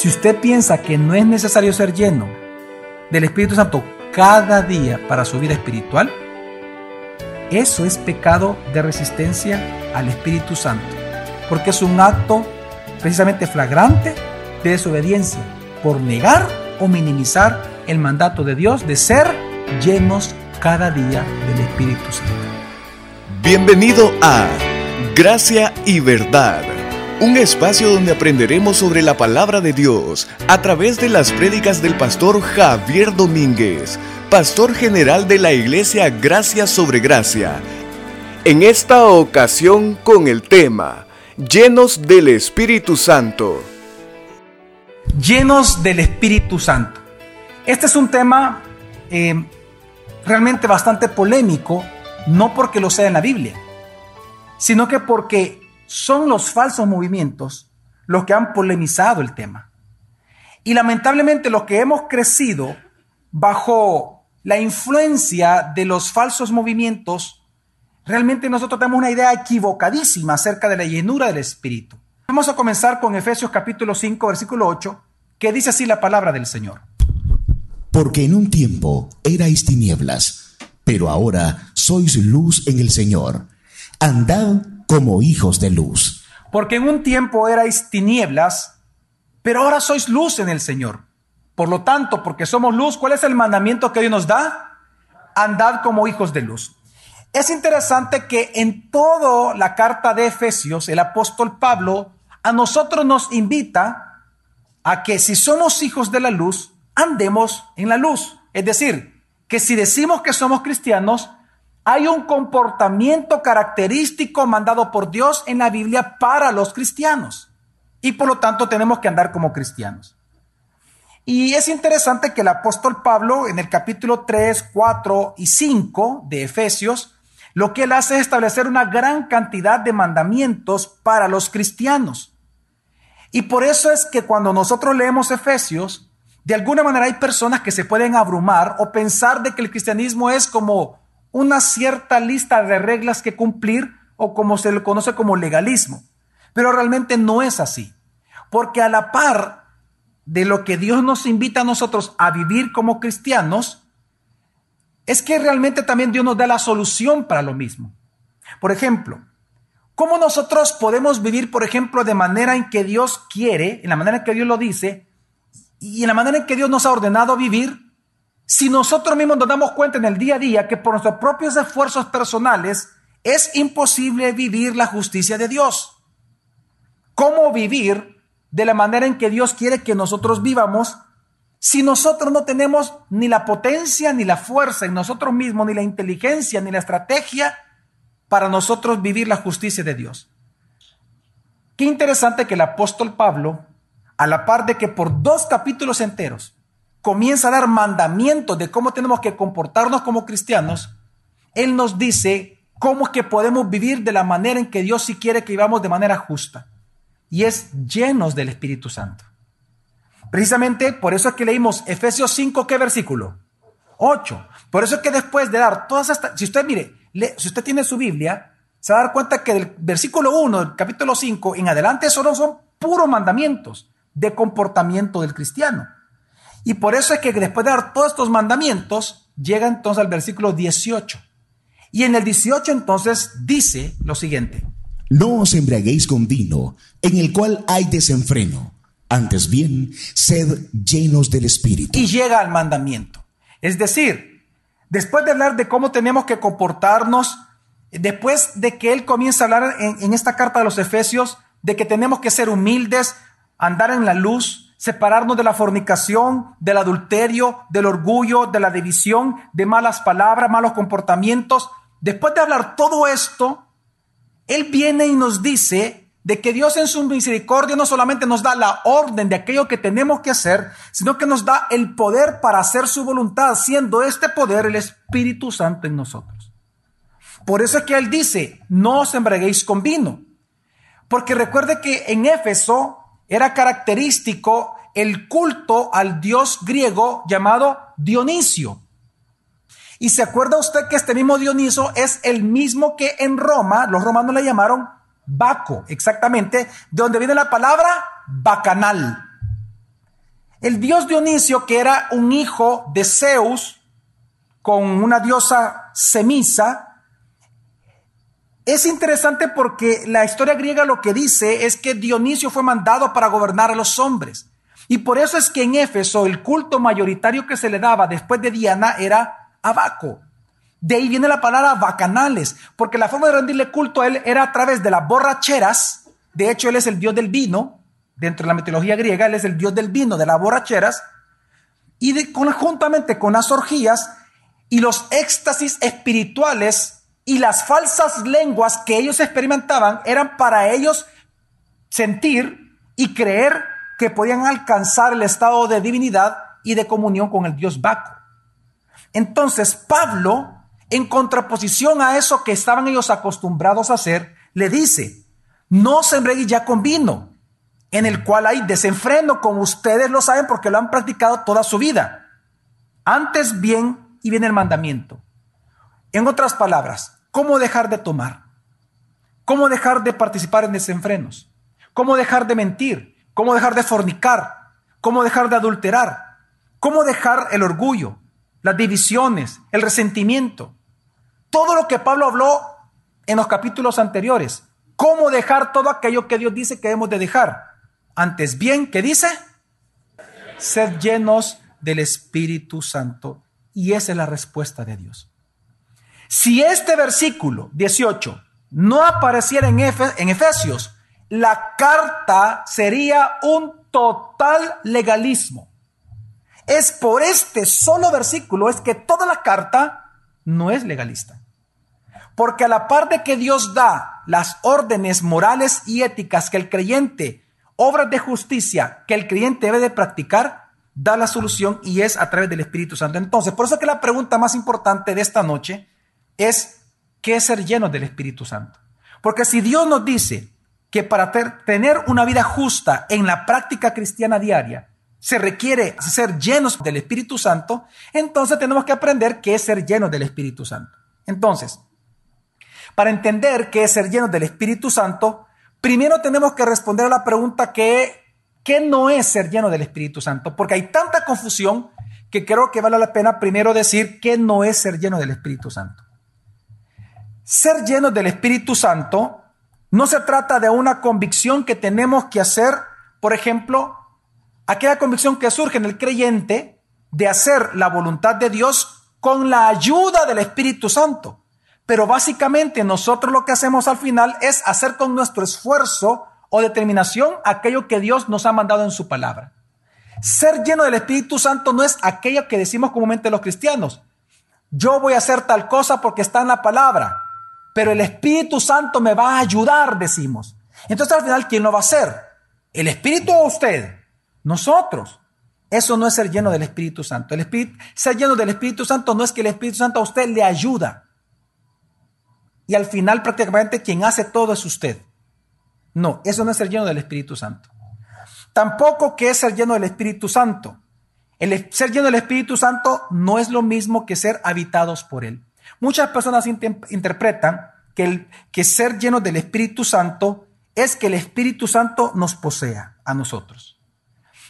Si usted piensa que no es necesario ser lleno del Espíritu Santo cada día para su vida espiritual, eso es pecado de resistencia al Espíritu Santo, porque es un acto precisamente flagrante de desobediencia por negar o minimizar el mandato de Dios de ser llenos cada día del Espíritu Santo. Bienvenido a Gracia y Verdad, un espacio donde aprenderemos sobre la palabra de Dios a través de las prédicas del pastor Javier Domínguez, pastor general de la iglesia Gracia sobre Gracia. En esta ocasión con el tema, llenos del Espíritu Santo. Llenos del Espíritu Santo. Este es un tema eh, realmente bastante polémico, no porque lo sea en la Biblia, sino que porque son los falsos movimientos los que han polemizado el tema. Y lamentablemente los que hemos crecido bajo la influencia de los falsos movimientos, realmente nosotros tenemos una idea equivocadísima acerca de la llenura del Espíritu. Vamos a comenzar con Efesios capítulo 5, versículo 8, que dice así la palabra del Señor. Porque en un tiempo erais tinieblas, pero ahora sois luz en el Señor. Andad como hijos de luz. Porque en un tiempo erais tinieblas, pero ahora sois luz en el Señor. Por lo tanto, porque somos luz, ¿cuál es el mandamiento que Dios nos da? Andad como hijos de luz. Es interesante que en toda la carta de Efesios, el apóstol Pablo a nosotros nos invita a que si somos hijos de la luz, andemos en la luz. Es decir, que si decimos que somos cristianos, hay un comportamiento característico mandado por Dios en la Biblia para los cristianos. Y por lo tanto tenemos que andar como cristianos. Y es interesante que el apóstol Pablo en el capítulo 3, 4 y 5 de Efesios, lo que él hace es establecer una gran cantidad de mandamientos para los cristianos. Y por eso es que cuando nosotros leemos Efesios, de alguna manera hay personas que se pueden abrumar o pensar de que el cristianismo es como una cierta lista de reglas que cumplir o como se le conoce como legalismo. Pero realmente no es así. Porque a la par de lo que Dios nos invita a nosotros a vivir como cristianos, es que realmente también Dios nos da la solución para lo mismo. Por ejemplo, ¿cómo nosotros podemos vivir, por ejemplo, de manera en que Dios quiere, en la manera en que Dios lo dice, y en la manera en que Dios nos ha ordenado vivir, si nosotros mismos nos damos cuenta en el día a día que por nuestros propios esfuerzos personales es imposible vivir la justicia de Dios. ¿Cómo vivir de la manera en que Dios quiere que nosotros vivamos si nosotros no tenemos ni la potencia ni la fuerza en nosotros mismos, ni la inteligencia ni la estrategia para nosotros vivir la justicia de Dios? Qué interesante que el apóstol Pablo a la par de que por dos capítulos enteros comienza a dar mandamientos de cómo tenemos que comportarnos como cristianos, Él nos dice cómo es que podemos vivir de la manera en que Dios sí quiere que vivamos de manera justa. Y es llenos del Espíritu Santo. Precisamente por eso es que leímos Efesios 5, ¿qué versículo? 8. Por eso es que después de dar todas estas, si usted mire, si usted tiene su Biblia, se va a dar cuenta que del versículo 1 del capítulo 5 en adelante solo son puros mandamientos de comportamiento del cristiano. Y por eso es que después de dar todos estos mandamientos, llega entonces al versículo 18. Y en el 18 entonces dice lo siguiente. No os embriaguéis con vino, en el cual hay desenfreno. Antes bien, sed llenos del Espíritu. Y llega al mandamiento. Es decir, después de hablar de cómo tenemos que comportarnos, después de que él comienza a hablar en, en esta carta de los Efesios, de que tenemos que ser humildes, andar en la luz, separarnos de la fornicación, del adulterio, del orgullo, de la división, de malas palabras, malos comportamientos. Después de hablar todo esto, Él viene y nos dice de que Dios en su misericordia no solamente nos da la orden de aquello que tenemos que hacer, sino que nos da el poder para hacer su voluntad, siendo este poder el Espíritu Santo en nosotros. Por eso es que Él dice, no os embriaguéis con vino. Porque recuerde que en Éfeso era característico el culto al dios griego llamado Dionisio. Y se acuerda usted que este mismo Dioniso es el mismo que en Roma, los romanos le llamaron Baco, exactamente, de donde viene la palabra bacanal. El dios Dionisio, que era un hijo de Zeus con una diosa Semisa, es interesante porque la historia griega lo que dice es que Dionisio fue mandado para gobernar a los hombres. Y por eso es que en Éfeso el culto mayoritario que se le daba después de Diana era Abaco. De ahí viene la palabra bacanales, porque la forma de rendirle culto a él era a través de las borracheras. De hecho, él es el dios del vino. Dentro de la mitología griega, él es el dios del vino, de las borracheras. Y de, conjuntamente con las orgías y los éxtasis espirituales y las falsas lenguas que ellos experimentaban eran para ellos sentir y creer que podían alcanzar el estado de divinidad y de comunión con el dios Baco. Entonces Pablo en contraposición a eso que estaban ellos acostumbrados a hacer, le dice, no se ya con vino, en el cual hay desenfreno, como ustedes lo saben porque lo han practicado toda su vida. Antes bien, y viene el mandamiento. En otras palabras, ¿cómo dejar de tomar? ¿Cómo dejar de participar en desenfrenos? ¿Cómo dejar de mentir? ¿Cómo dejar de fornicar? ¿Cómo dejar de adulterar? ¿Cómo dejar el orgullo, las divisiones, el resentimiento? todo lo que Pablo habló en los capítulos anteriores. ¿Cómo dejar todo aquello que Dios dice que debemos de dejar? Antes bien, ¿qué dice? Sed llenos del Espíritu Santo. Y esa es la respuesta de Dios. Si este versículo 18 no apareciera en, Efesios, la carta sería un total legalismo. Es por este solo versículo es que toda la carta no es legalista. Porque a la par de que Dios da las órdenes morales y éticas que el creyente, obras de justicia que el creyente debe de practicar, da la solución y es a través del Espíritu Santo. Entonces, por eso que la pregunta más importante de esta noche es, ¿qué es ser lleno del Espíritu Santo? Porque si Dios nos dice que para tener una vida justa en la práctica cristiana diaria, se requiere ser llenos del Espíritu Santo, entonces tenemos que aprender qué es ser llenos del Espíritu Santo. Entonces, para entender qué es ser llenos del Espíritu Santo, primero tenemos que responder a la pregunta que, ¿qué no es ser lleno del Espíritu Santo? Porque hay tanta confusión que creo que vale la pena primero decir qué no es ser lleno del Espíritu Santo. Ser lleno del Espíritu Santo no se trata de una convicción que tenemos que hacer, por ejemplo, aquella convicción que surge en el creyente de hacer la voluntad de Dios con la ayuda del Espíritu Santo. Pero básicamente nosotros lo que hacemos al final es hacer con nuestro esfuerzo o determinación aquello que Dios nos ha mandado en su palabra. Ser lleno del Espíritu Santo no es aquello que decimos comúnmente los cristianos. Yo voy a hacer tal cosa porque está en la palabra, pero el Espíritu Santo me va a ayudar, decimos. Entonces al final, ¿quién lo va a hacer? ¿El Espíritu o usted? Nosotros. Eso no es ser lleno del Espíritu Santo. El Espíritu, ser lleno del Espíritu Santo no es que el Espíritu Santo a usted le ayuda y al final prácticamente quien hace todo es usted. No, eso no es ser lleno del Espíritu Santo. Tampoco que es ser lleno del Espíritu Santo. El ser lleno del Espíritu Santo no es lo mismo que ser habitados por Él. Muchas personas interpretan que, el, que ser lleno del Espíritu Santo es que el Espíritu Santo nos posea a nosotros.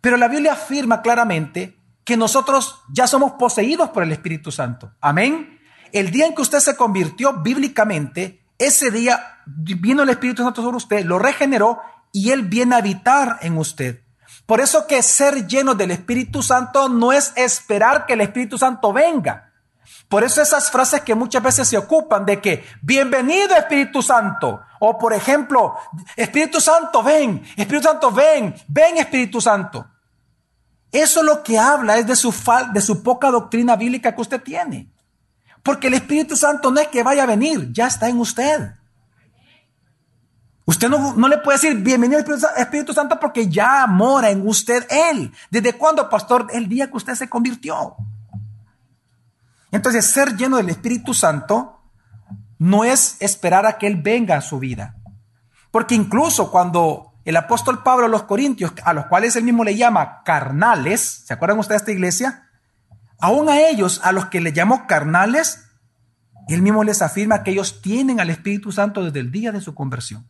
Pero la Biblia afirma claramente que nosotros ya somos poseídos por el Espíritu Santo. Amén el día en que usted se convirtió bíblicamente, ese día vino el Espíritu Santo sobre usted, lo regeneró y Él viene a habitar en usted. Por eso que ser lleno del Espíritu Santo no es esperar que el Espíritu Santo venga. Por eso esas frases que muchas veces se ocupan de que bienvenido Espíritu Santo. O por ejemplo, Espíritu Santo, ven, Espíritu Santo, ven, ven Espíritu Santo. Eso lo que habla es de su, de su poca doctrina bíblica que usted tiene. Porque el Espíritu Santo no es que vaya a venir, ya está en usted. Usted no, le puede decir bienvenido Espíritu Santo porque ya mora en usted Él. ¿Desde cuándo, pastor? El día que usted se convirtió. Entonces, ser lleno del Espíritu Santo no es esperar a que Él venga a su vida. Porque incluso cuando el apóstol Pablo a los Corintios, a los cuales él mismo le llama carnales, ¿se acuerdan ustedes de esta iglesia? Aún a ellos, a los que le llamó carnales, él mismo les afirma que ellos tienen al Espíritu Santo desde el día de su conversión.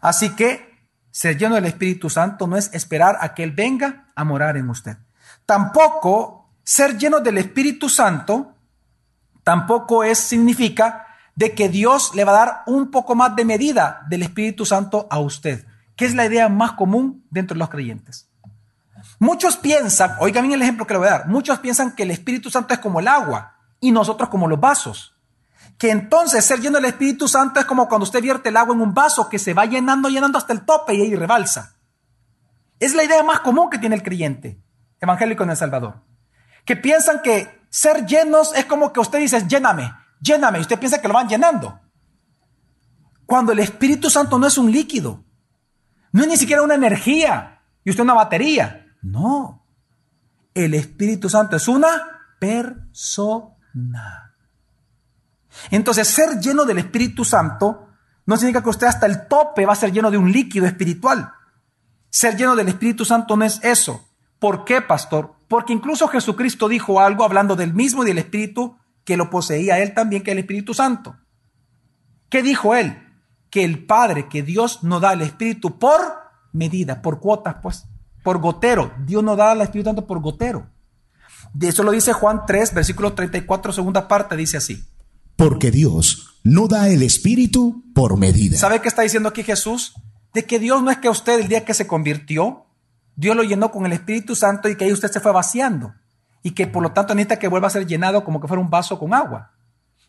Así que Ser lleno del Espíritu Santo no es esperar a que Él venga a morar en usted. Tampoco ser lleno del Espíritu Santo tampoco es significa de que Dios le va a dar un poco más de medida del Espíritu Santo a usted, que es la idea más común dentro de los creyentes. Muchos piensan, oigan bien el ejemplo que le voy a dar, muchos piensan que el Espíritu Santo es como el agua y nosotros como los vasos. Que entonces ser lleno del Espíritu Santo es como cuando usted vierte el agua en un vaso que se va llenando, llenando hasta el tope y ahí rebalsa. Es la idea más común que tiene el creyente evangélico en El Salvador. Que piensan que ser llenos es como que usted dice, lléname, lléname, y usted piensa que lo van llenando. Cuando el Espíritu Santo no es un líquido, no es ni siquiera una energía y usted una batería. No. El Espíritu Santo es una persona. Entonces, ser lleno del Espíritu Santo no significa que usted hasta el tope va a ser lleno de un líquido espiritual. Ser lleno del Espíritu Santo no es eso. ¿Por qué, pastor? Porque incluso Jesucristo dijo algo hablando del mismo y del Espíritu que lo poseía él también, que el Espíritu Santo. ¿Qué dijo él? Que el Padre, que Dios no da el Espíritu por medida, por cuotas, pues, por gotero. Dios no da el Espíritu Santo por gotero. De eso lo dice Juan 3, versículo 34, segunda parte, dice así. Porque Dios no da el Espíritu por medida. ¿Sabe qué está diciendo aquí Jesús? De que Dios no es que usted el día que se convirtió, Dios lo llenó con el Espíritu Santo y que ahí usted se fue vaciando y que por lo tanto necesita que vuelva a ser llenado como que fuera un vaso con agua.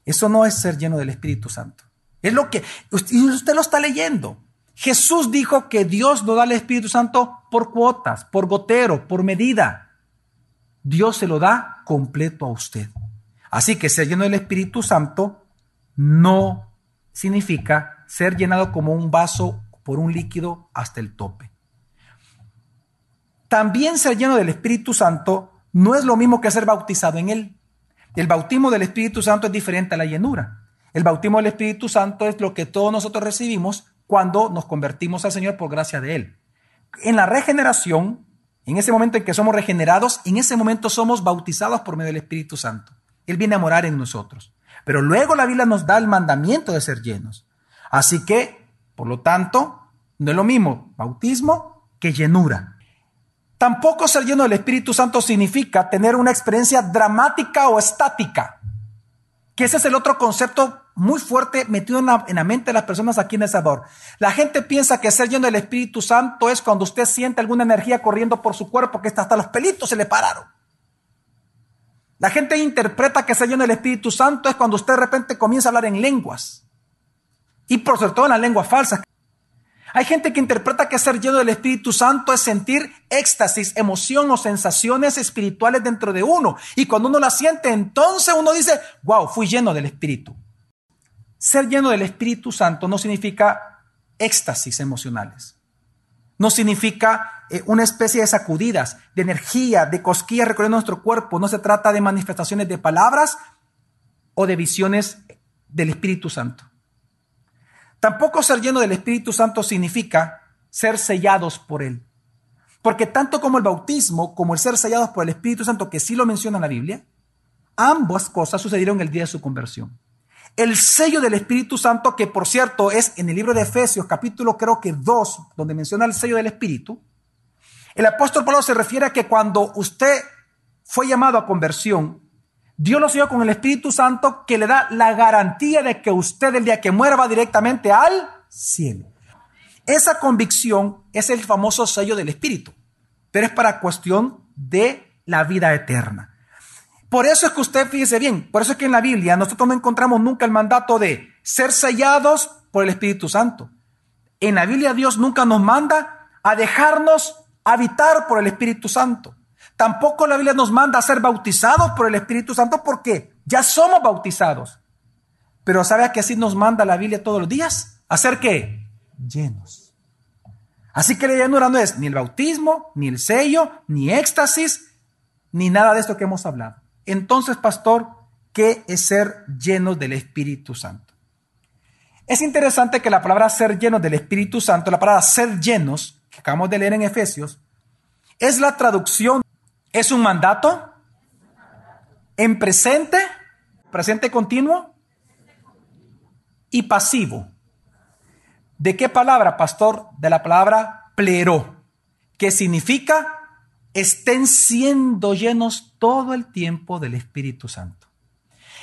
Eso no es ser lleno del Espíritu Santo. Es lo que usted lo está leyendo. Jesús dijo que Dios no da el Espíritu Santo por cuotas, por gotero, por medida. Dios se lo da completo a usted. Así que ser lleno del Espíritu Santo no significa ser llenado como un vaso por un líquido hasta el tope. También ser lleno del Espíritu Santo no es lo mismo que ser bautizado en él. El bautismo del Espíritu Santo es diferente a la llenura. El bautismo del Espíritu Santo es lo que todos nosotros recibimos cuando nos convertimos al Señor por gracia de Él. En la regeneración, en ese momento en que somos regenerados, en ese momento somos bautizados por medio del Espíritu Santo. Él viene a morar en nosotros. Pero luego la Biblia nos da el mandamiento de ser llenos. Así que, por lo tanto, no es lo mismo bautismo que llenura. Tampoco ser lleno del Espíritu Santo significa tener una experiencia dramática o estática. Que ese es el otro concepto muy fuerte metido en la, mente de las personas aquí en El Salvador. La gente piensa que ser lleno del Espíritu Santo es cuando usted siente alguna energía corriendo por su cuerpo que hasta los pelitos se le pararon. La gente interpreta que ser lleno del Espíritu Santo es cuando usted de repente comienza a hablar en lenguas. Y por sobre todo en las lenguas falsas. Hay gente que interpreta que ser lleno del Espíritu Santo es sentir éxtasis, emoción o sensaciones espirituales dentro de uno. Y cuando uno la siente, entonces uno dice, wow, fui lleno del Espíritu. Ser lleno del Espíritu Santo no significa éxtasis emocionales. No significa eh, una especie de sacudidas, de energía, de cosquillas recorriendo nuestro cuerpo. No se trata de manifestaciones de palabras o de visiones del Espíritu Santo. Tampoco ser lleno del Espíritu Santo significa ser sellados por Él. Porque tanto como el bautismo, como el ser sellados por el Espíritu Santo, que sí lo menciona en la Biblia, ambas cosas sucedieron el día de su conversión. El sello del Espíritu Santo, que por cierto es en el libro de Efesios, capítulo creo que 2, donde menciona el sello del Espíritu, el apóstol Pablo se refiere a que cuando usted fue llamado a conversión, Dios lo selló con el Espíritu Santo que le da la garantía de que usted el día que muera va directamente al cielo. Esa convicción es el famoso sello del Espíritu, pero es para cuestión de la vida eterna. Por eso es que usted fíjese bien, por eso es que en la Biblia nosotros no encontramos nunca el mandato de ser sellados por el Espíritu Santo. En la Biblia Dios nunca nos manda a dejarnos habitar por el Espíritu Santo. Tampoco la Biblia nos manda a ser bautizados por el Espíritu Santo porque ya somos bautizados. Pero ¿sabe a qué así nos manda la Biblia todos los días? ¿A ser qué? Llenos. Así que la llenura no es ni el bautismo, ni el sello, ni éxtasis, ni nada de esto que hemos hablado. Entonces, pastor, ¿qué es ser llenos del Espíritu Santo? Es interesante que la palabra ser llenos del Espíritu Santo, la palabra ser llenos, que acabamos de leer en Efesios, es la traducción ¿Es un mandato? ¿En presente? ¿Presente continuo? Y pasivo. ¿De qué palabra, pastor? De la palabra plero, que significa estén siendo llenos todo el tiempo del Espíritu Santo.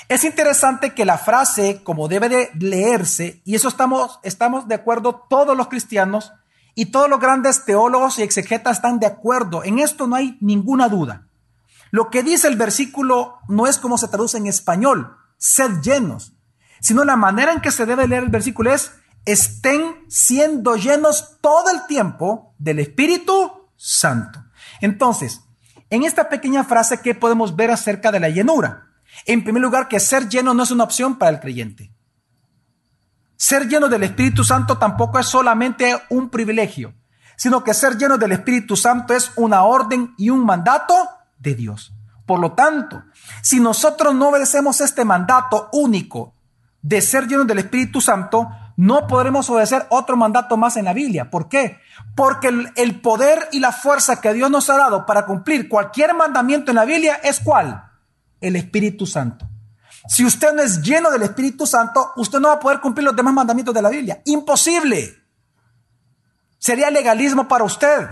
Es interesante que la frase, como debe de leerse, y eso estamos, estamos de acuerdo todos los cristianos y todos los grandes teólogos y exegetas están de acuerdo, en esto no hay ninguna duda. Lo que dice el versículo no es como se traduce en español, sed llenos, sino la manera en que se debe leer el versículo es, estén siendo llenos todo el tiempo del Espíritu Santo. Entonces, en esta pequeña frase, ¿qué podemos ver acerca de la llenura? En primer lugar, que ser lleno no es una opción para el creyente. Ser lleno del Espíritu Santo tampoco es solamente un privilegio, sino que ser lleno del Espíritu Santo es una orden y un mandato de Dios. Por lo tanto, si nosotros no obedecemos este mandato único de ser llenos del Espíritu Santo, no podremos obedecer otro mandato más en la Biblia. ¿Por qué? Porque el, poder y la fuerza que Dios nos ha dado para cumplir cualquier mandamiento en la Biblia es cuál? El Espíritu Santo. Si usted no es lleno del Espíritu Santo, usted no va a poder cumplir los demás mandamientos de la Biblia. Imposible. Sería legalismo para usted.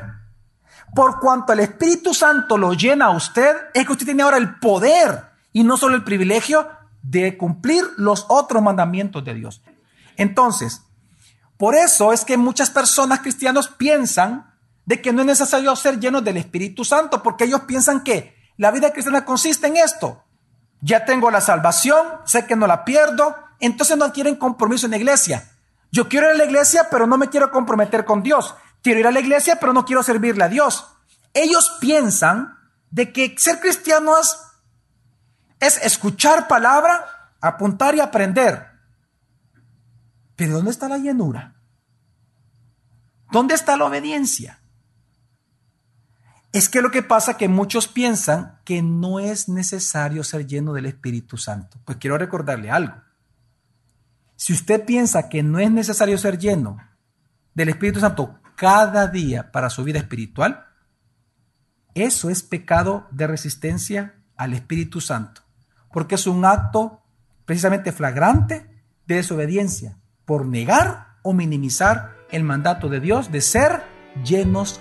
Por cuanto el Espíritu Santo lo llena a usted, es que usted tiene ahora el poder y no solo el privilegio de cumplir los otros mandamientos de Dios. Entonces, por eso es que muchas personas cristianos piensan de que no es necesario ser llenos del Espíritu Santo, porque ellos piensan que la vida cristiana consiste en esto. Ya tengo la salvación, sé que no la pierdo, entonces no quieren compromiso en la iglesia. Yo quiero ir a la iglesia, pero no me quiero comprometer con Dios. Quiero ir a la iglesia, pero no quiero servirle a Dios. Ellos piensan de que ser cristiano es escuchar palabra, apuntar y aprender. Pero ¿dónde está la llenura? ¿Dónde está la obediencia? Es que lo que pasa es que muchos piensan que no es necesario ser lleno del Espíritu Santo. Pues quiero recordarle algo. Si usted piensa que no es necesario ser lleno del Espíritu Santo cada día para su vida espiritual, eso es pecado de resistencia al Espíritu Santo, porque es un acto precisamente flagrante de desobediencia por negar o minimizar el mandato de Dios de ser llenos